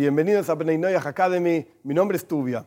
Bienvenidos a Bnei Noyah Academy. Mi nombre es Tubia.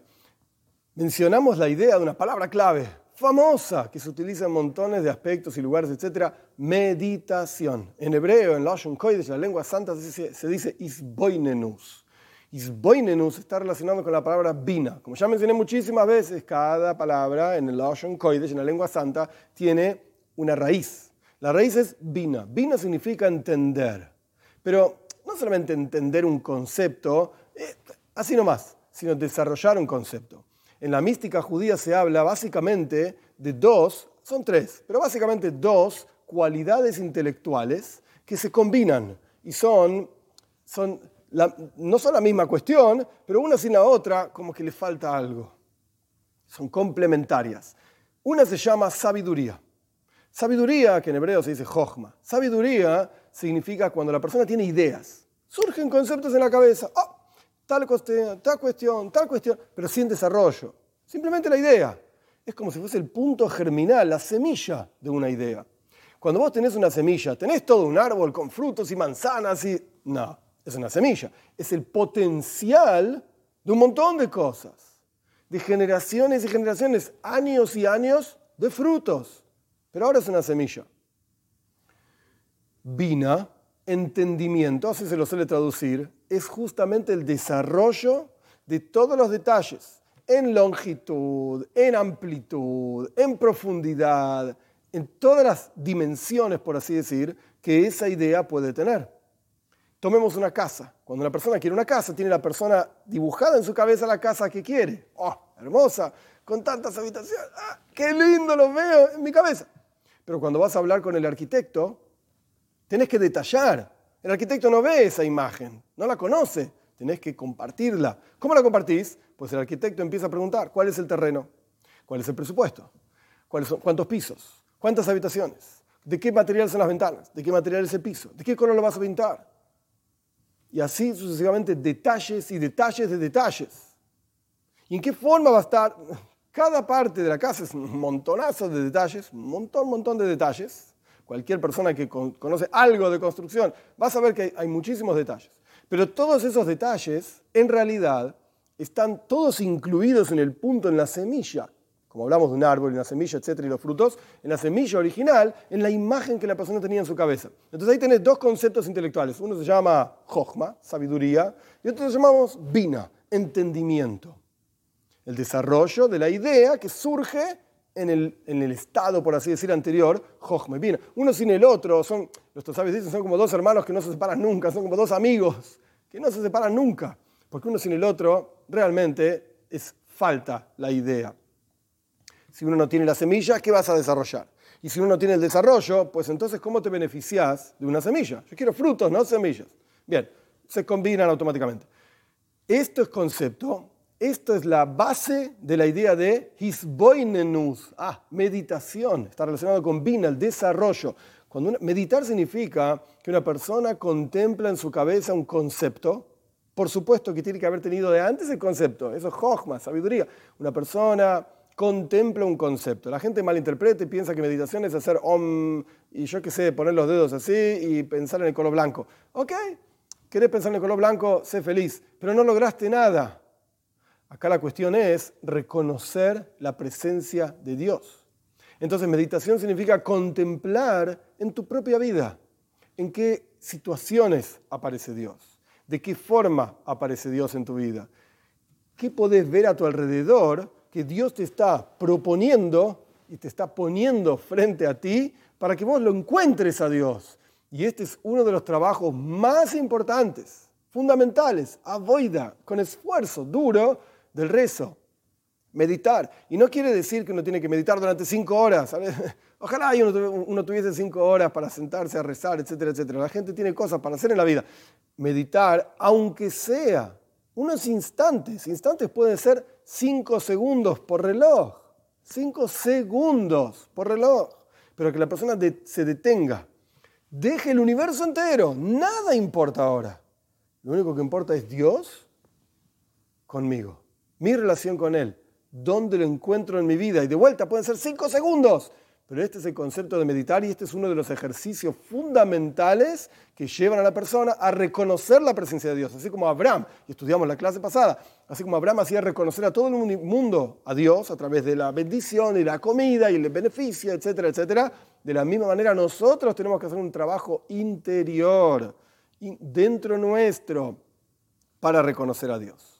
Mencionamos la idea de una palabra clave, famosa, que se utiliza en montones de aspectos y lugares, etc. Meditación. En hebreo, en Lashon Kodesh, la lengua santa, se dice isboinenus. Isboinenus está relacionado con la palabra bina. Como ya mencioné muchísimas veces, cada palabra en el Lashon Kodesh, en la lengua santa, tiene una raíz. La raíz es bina. Bina significa entender. Pero no solamente entender un concepto, eh, así nomás, sino desarrollar un concepto. En la mística judía se habla básicamente de dos, son tres, pero básicamente dos cualidades intelectuales que se combinan y son, son no son la misma cuestión, pero una sin la otra como que le falta algo. Son complementarias. Una se llama sabiduría. Sabiduría, que en hebreo se dice jochma. Sabiduría significa cuando la persona tiene ideas. Surgen conceptos en la cabeza. Oh, tal cuestión, tal cuestión, tal cuestión, pero sin desarrollo. Simplemente la idea. Es como si fuese el punto germinal, la semilla de una idea. Cuando vos tenés una semilla, tenés todo un árbol con frutos y manzanas y... No, es una semilla. Es el potencial de un montón de cosas. De generaciones y generaciones, años y años de frutos. Pero ahora es una semilla. Vina, entendimiento, así se lo suele traducir, es justamente el desarrollo de todos los detalles, en longitud, en amplitud, en profundidad, en todas las dimensiones, por así decir, que esa idea puede tener. Tomemos una casa. Cuando una persona quiere una casa, tiene la persona dibujada en su cabeza la casa que quiere. ¡Oh, hermosa! Con tantas habitaciones. ¡Ah, ¡Qué lindo lo veo en mi cabeza! Pero cuando vas a hablar con el arquitecto, Tenés que detallar. El arquitecto no ve esa imagen, no la conoce. Tenés que compartirla. ¿Cómo la compartís? Pues el arquitecto empieza a preguntar, ¿cuál es el terreno? ¿Cuál es el presupuesto? ¿Cuántos pisos? ¿Cuántas habitaciones? ¿De qué material son las ventanas? ¿De qué material es el piso? ¿De qué color lo vas a pintar? Y así sucesivamente detalles y detalles de detalles. ¿Y en qué forma va a estar? Cada parte de la casa es un montonazo de detalles, un montón, montón de detalles cualquier persona que conoce algo de construcción, va a saber que hay muchísimos detalles. Pero todos esos detalles, en realidad, están todos incluidos en el punto, en la semilla. Como hablamos de un árbol, en la semilla, etcétera, y los frutos, en la semilla original, en la imagen que la persona tenía en su cabeza. Entonces ahí tenés dos conceptos intelectuales. Uno se llama jochma, sabiduría, y otro se llamamos bina, entendimiento. El desarrollo de la idea que surge en el, en el, estado, por así decir, anterior, Jochme. Uno sin el otro, son, los sabes dicen, son como dos hermanos que no se separan nunca, son como dos amigos que no se separan nunca, porque uno sin el otro realmente es falta la idea. Si uno no tiene la semilla, ¿qué vas a desarrollar? Y si uno no tiene el desarrollo, pues entonces, ¿cómo te beneficias de una semilla? Yo quiero frutos, no semillas. Bien, se combinan automáticamente. Esto es concepto esto es la base de la idea de hisboinenus, ah, meditación, está relacionado con bina, el desarrollo. Cuando meditar significa que una persona contempla en su cabeza un concepto, por supuesto que tiene que haber tenido de antes el concepto, eso es jochma, sabiduría. Una persona contempla un concepto. La gente malinterpreta y piensa que meditación es hacer om y yo qué sé, poner los dedos así y pensar en el color blanco. Ok, querés pensar en el color blanco, sé feliz, pero no lograste nada. Acá la cuestión es reconocer la presencia de Dios. Entonces meditación significa contemplar en tu propia vida en qué situaciones aparece Dios, de qué forma aparece Dios en tu vida, qué podés ver a tu alrededor que Dios te está proponiendo y te está poniendo frente a ti para que vos lo encuentres a Dios. Y este es uno de los trabajos más importantes, fundamentales, avoida, con esfuerzo duro, del rezo, meditar. Y no quiere decir que uno tiene que meditar durante cinco horas. Ojalá uno, tuviese cinco horas para sentarse a rezar, etcétera, etcétera. La gente tiene cosas para hacer en la vida. Meditar, aunque sea unos instantes, instantes pueden ser cinco segundos por reloj, cinco segundos por reloj, pero que la persona se detenga, deje el universo entero, nada importa ahora. Lo único que importa es Dios conmigo mi relación con Él, dónde lo encuentro en mi vida. Y de vuelta pueden ser cinco segundos, Pero este es el concepto de meditar y este es uno de los ejercicios fundamentales que llevan a la persona a reconocer la presencia de Dios. Así como Abraham, y estudiamos la clase pasada, así como Abraham hacía reconocer a todo el mundo a Dios a través de la bendición y la comida y el beneficio, etcétera, etcétera. De la misma manera nosotros tenemos que hacer un trabajo interior, dentro nuestro, para reconocer a Dios.